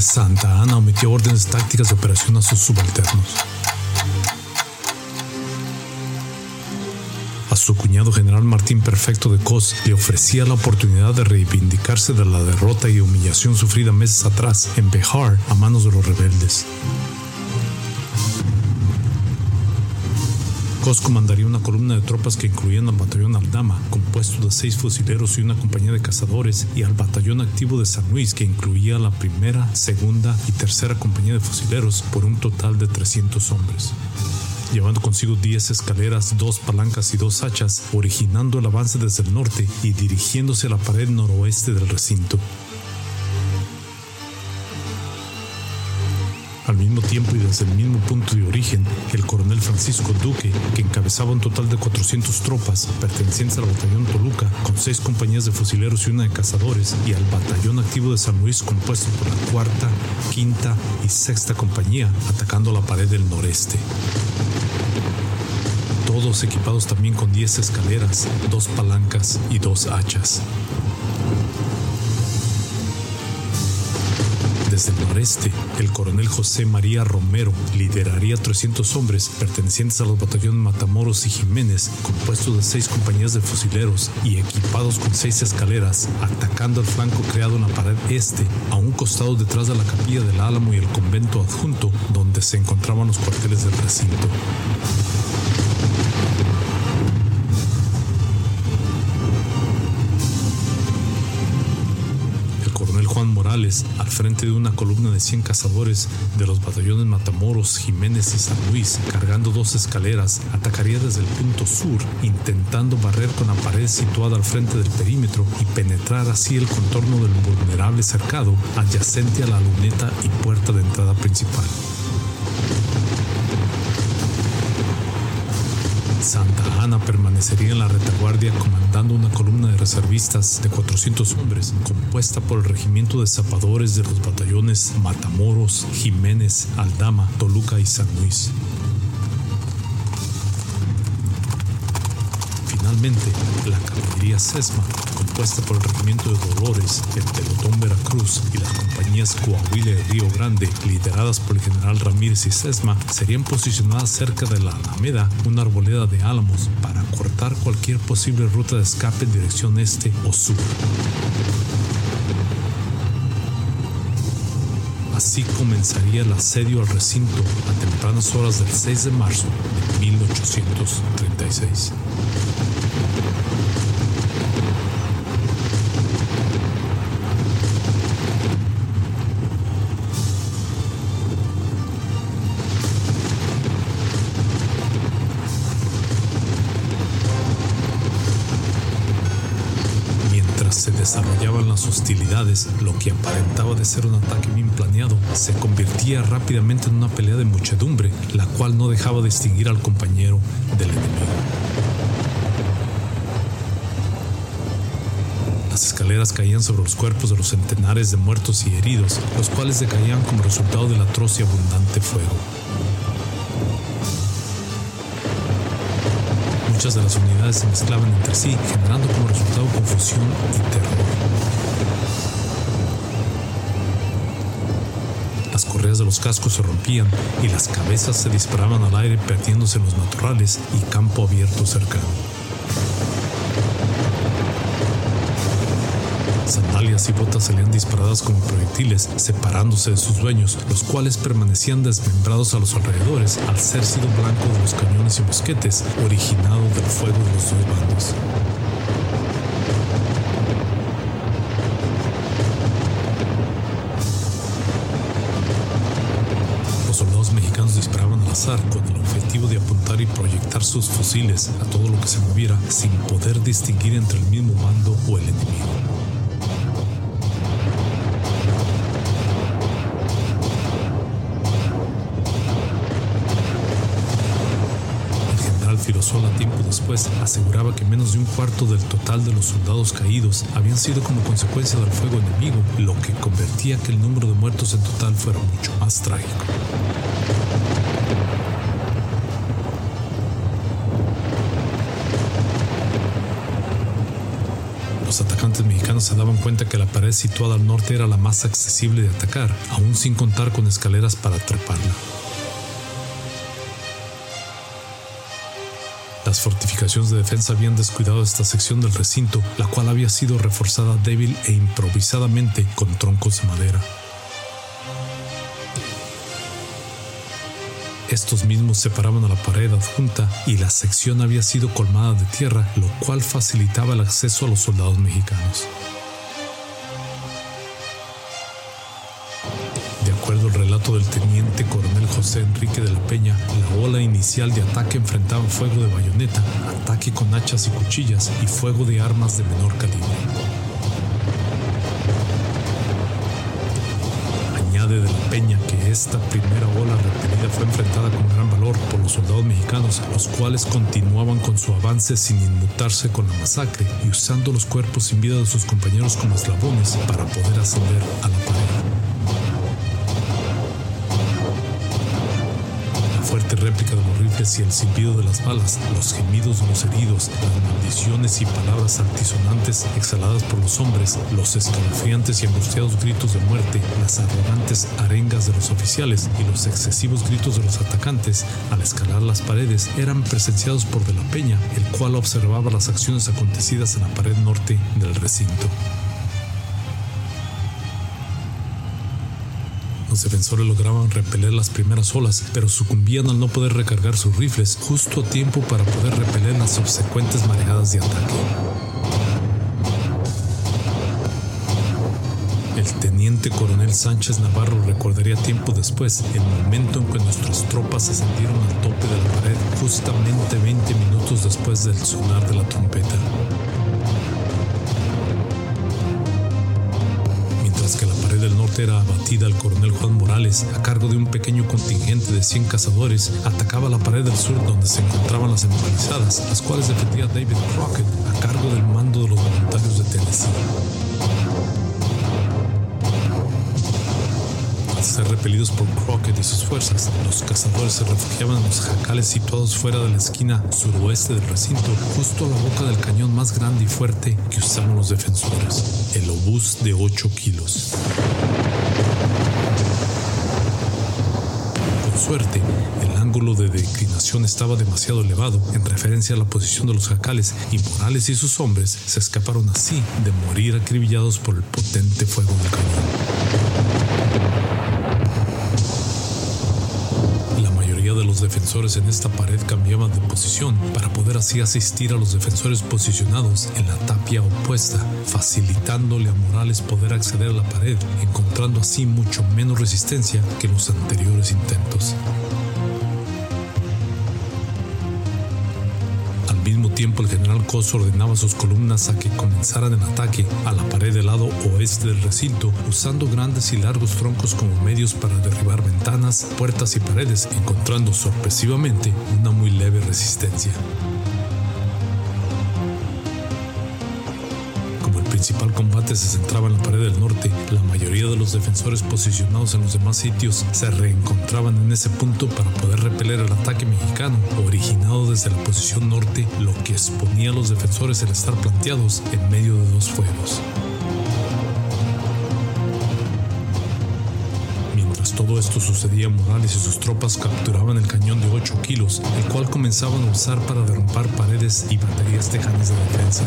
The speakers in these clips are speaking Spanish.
Santa Ana omitió órdenes tácticas de operación a sus subalternos. A su cuñado general Martín Perfecto de Cos le ofrecía la oportunidad de reivindicarse de la derrota y humillación sufrida meses atrás en Bejar a manos de los rebeldes. Cos comandaría una columna de tropas que incluían al batallón Aldama, compuesto de seis fusileros y una compañía de cazadores, y al batallón activo de San Luis, que incluía la primera, segunda y tercera compañía de fusileros, por un total de 300 hombres llevando consigo 10 escaleras, dos palancas y dos hachas, originando el avance desde el norte y dirigiéndose a la pared noroeste del recinto. Al mismo tiempo y desde el mismo punto de origen, el coronel Francisco Duque, que encabezaba un total de 400 tropas pertenecientes al batallón Toluca, con seis compañías de fusileros y una de cazadores, y al batallón activo de San Luis compuesto por la cuarta, quinta y sexta compañía, atacando la pared del noreste todos equipados también con 10 escaleras, dos palancas y dos hachas. Desde el noreste, el coronel José María Romero lideraría 300 hombres pertenecientes a los batallones Matamoros y Jiménez, compuestos de seis compañías de fusileros y equipados con seis escaleras, atacando el flanco creado en la pared este, a un costado detrás de la capilla del Álamo y el convento adjunto, donde se encontraban los cuarteles del recinto. Al frente de una columna de 100 cazadores de los batallones Matamoros, Jiménez y San Luis, cargando dos escaleras, atacaría desde el punto sur, intentando barrer con la pared situada al frente del perímetro y penetrar así el contorno del vulnerable cercado adyacente a la luneta y puerta de entrada principal. Santa Ana permanecería en la retaguardia comandando una columna de reservistas de 400 hombres compuesta por el regimiento de zapadores de los batallones Matamoros, Jiménez, Aldama, Toluca y San Luis. Finalmente, la caballería Sesma, compuesta por el regimiento de Dolores, el pelotón Veracruz y las compañías Coahuila y Río Grande, lideradas por el general Ramírez y Sesma, serían posicionadas cerca de la Alameda, una arboleda de álamos, para cortar cualquier posible ruta de escape en dirección este o sur. Así comenzaría el asedio al recinto a tempranas horas del 6 de marzo de 1836. Las hostilidades, lo que aparentaba de ser un ataque bien planeado, se convertía rápidamente en una pelea de muchedumbre, la cual no dejaba distinguir al compañero del enemigo. Las escaleras caían sobre los cuerpos de los centenares de muertos y heridos, los cuales decaían como resultado del atroz y abundante fuego. Muchas de las unidades se mezclaban entre sí, generando como resultado confusión y terror. Las correas de los cascos se rompían y las cabezas se disparaban al aire perdiéndose en los matorrales y campo abierto cercano. Sandalias y botas salían disparadas como proyectiles, separándose de sus dueños, los cuales permanecían desmembrados a los alrededores al ser sido blanco de los cañones y mosquetes, originado del fuego de los dos bandos. Con el objetivo de apuntar y proyectar sus fusiles a todo lo que se moviera sin poder distinguir entre el mismo bando o el enemigo. Filosola tiempo después aseguraba que menos de un cuarto del total de los soldados caídos habían sido como consecuencia del fuego enemigo, lo que convertía que el número de muertos en total fuera mucho más trágico. Los atacantes mexicanos se daban cuenta que la pared situada al norte era la más accesible de atacar, aún sin contar con escaleras para treparla. Las fortificaciones de defensa habían descuidado esta sección del recinto, la cual había sido reforzada débil e improvisadamente con troncos de madera. Estos mismos separaban a la pared adjunta y la sección había sido colmada de tierra, lo cual facilitaba el acceso a los soldados mexicanos. De acuerdo al relato del teniente coronel José Enrique de la Peña, la ola inicial de ataque enfrentaba fuego de bayoneta, ataque con hachas y cuchillas y fuego de armas de menor calibre. Esta primera ola repelida fue enfrentada con gran valor por los soldados mexicanos, los cuales continuaban con su avance sin inmutarse con la masacre y usando los cuerpos sin vida de sus compañeros como eslabones para poder ascender a la pared. Fuerte réplica de los rifles y el silbido de las balas, los gemidos de los heridos, las maldiciones y palabras altisonantes exhaladas por los hombres, los escalofriantes y angustiados gritos de muerte, las arrogantes arengas de los oficiales y los excesivos gritos de los atacantes al escalar las paredes eran presenciados por De la Peña, el cual observaba las acciones acontecidas en la pared norte del recinto. Los defensores lograban repeler las primeras olas, pero sucumbían al no poder recargar sus rifles justo a tiempo para poder repeler las subsecuentes marejadas de ataque. El teniente coronel Sánchez Navarro recordaría tiempo después el momento en que nuestras tropas ascendieron al tope de la pared justamente 20 minutos después del sonar de la trompeta. La pared del norte era abatida, el coronel Juan Morales, a cargo de un pequeño contingente de 100 cazadores, atacaba la pared del sur donde se encontraban las empalizadas, las cuales defendía David Crockett a cargo del mando de los voluntarios de Tennessee. Al ser repelidos por Crockett y sus fuerzas, los cazadores se refugiaban en los jacales situados fuera de la esquina suroeste del recinto, justo a la boca del cañón más grande y fuerte que usaban los defensores, el obús de 8 kilos. Suerte, el ángulo de declinación estaba demasiado elevado en referencia a la posición de los jacales y Morales y sus hombres se escaparon así de morir acribillados por el potente fuego del cañón. Los defensores en esta pared cambiaban de posición para poder así asistir a los defensores posicionados en la tapia opuesta, facilitándole a Morales poder acceder a la pared, encontrando así mucho menos resistencia que los anteriores intentos. Tiempo, el general Cos ordenaba a sus columnas a que comenzaran el ataque a la pared del lado oeste del recinto, usando grandes y largos troncos como medios para derribar ventanas, puertas y paredes, encontrando sorpresivamente una muy leve resistencia. Principal combate se centraba en la pared del norte, la mayoría de los defensores posicionados en los demás sitios se reencontraban en ese punto para poder repeler el ataque mexicano, originado desde la posición norte, lo que exponía a los defensores el estar planteados en medio de dos fuegos. esto sucedía, Morales y sus tropas capturaban el cañón de 8 kilos, el cual comenzaban a usar para derrumbar paredes y baterías tejanas de defensa.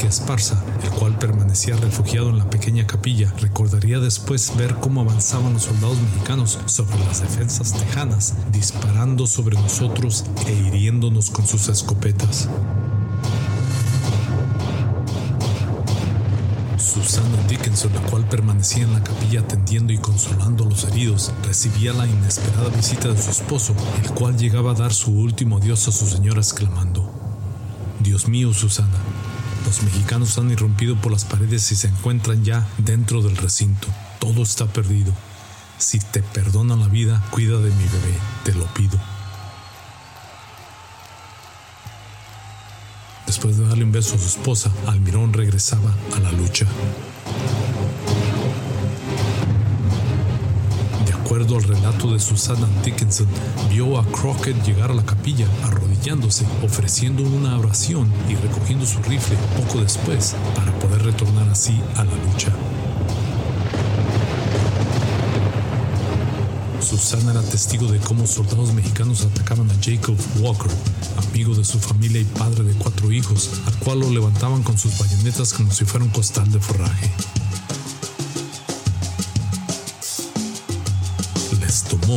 Enrique Esparza, el cual permanecía refugiado en la pequeña capilla, recordaría después ver cómo avanzaban los soldados mexicanos sobre las defensas tejanas, disparando sobre nosotros e hiriéndonos con sus escopetas. Susana Dickinson, la cual permanecía en la capilla atendiendo y consolando a los heridos, recibía la inesperada visita de su esposo, el cual llegaba a dar su último adiós a su señora exclamando, Dios mío, Susana, los mexicanos han irrumpido por las paredes y se encuentran ya dentro del recinto. Todo está perdido. Si te perdonan la vida, cuida de mi bebé, te lo pido. Después de darle un beso a su esposa, Almirón regresaba a la lucha. Acuerdo al relato de Susana Dickinson, vio a Crockett llegar a la capilla arrodillándose, ofreciendo una oración y recogiendo su rifle poco después para poder retornar así a la lucha. Susana era testigo de cómo soldados mexicanos atacaban a Jacob Walker, amigo de su familia y padre de cuatro hijos, al cual lo levantaban con sus bayonetas como si fuera un costal de forraje.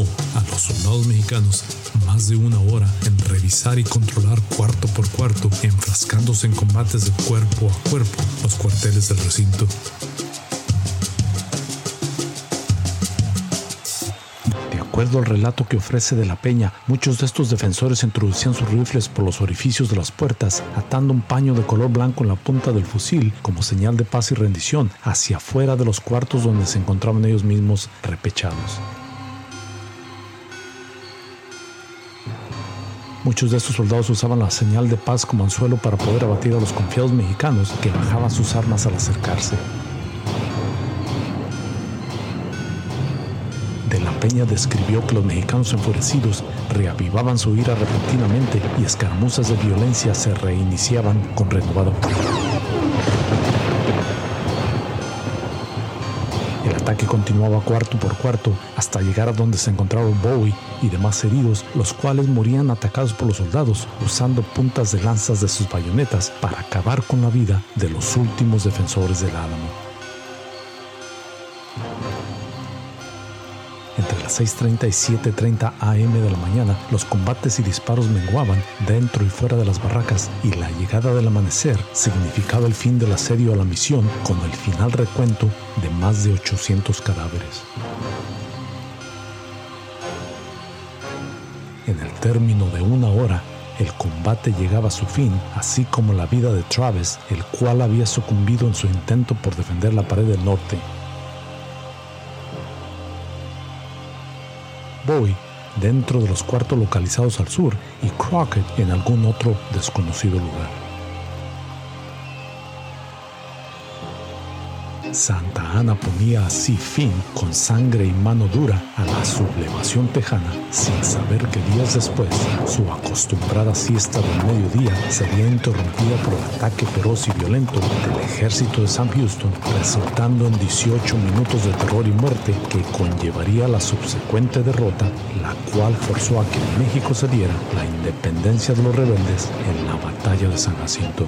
A los soldados mexicanos más de una hora en revisar y controlar cuarto por cuarto, enfrascándose en combates de cuerpo a cuerpo los cuarteles del recinto. De acuerdo al relato que ofrece de la Peña, muchos de estos defensores introducían sus rifles por los orificios de las puertas, atando un paño de color blanco en la punta del fusil como señal de paz y rendición hacia afuera de los cuartos donde se encontraban ellos mismos repechados. Muchos de estos soldados usaban la señal de paz como anzuelo para poder abatir a los confiados mexicanos que bajaban sus armas al acercarse. De la Peña describió que los mexicanos enfurecidos reavivaban su ira repentinamente y escaramuzas de violencia se reiniciaban con renovado continuaba cuarto por cuarto hasta llegar a donde se encontraron Bowie y demás heridos, los cuales morían atacados por los soldados usando puntas de lanzas de sus bayonetas para acabar con la vida de los últimos defensores del Álamo. Entre las 6.30 y 7.30 am de la mañana, los combates y disparos menguaban dentro y fuera de las barracas y la llegada del amanecer significaba el fin del asedio a la misión con el final recuento de más de 800 cadáveres. En el término de una hora, el combate llegaba a su fin, así como la vida de Travis, el cual había sucumbido en su intento por defender la pared del norte Bowie dentro de los cuartos localizados al sur y Crockett en algún otro desconocido lugar. Santa Ana ponía así fin, con sangre y mano dura, a la sublevación tejana, sin saber que días después su acostumbrada siesta del mediodía sería interrumpida por el ataque feroz y violento del ejército de Sam Houston, resultando en 18 minutos de terror y muerte que conllevaría la subsecuente derrota, la cual forzó a que México se diera la independencia de los rebeldes en la batalla de San Jacinto.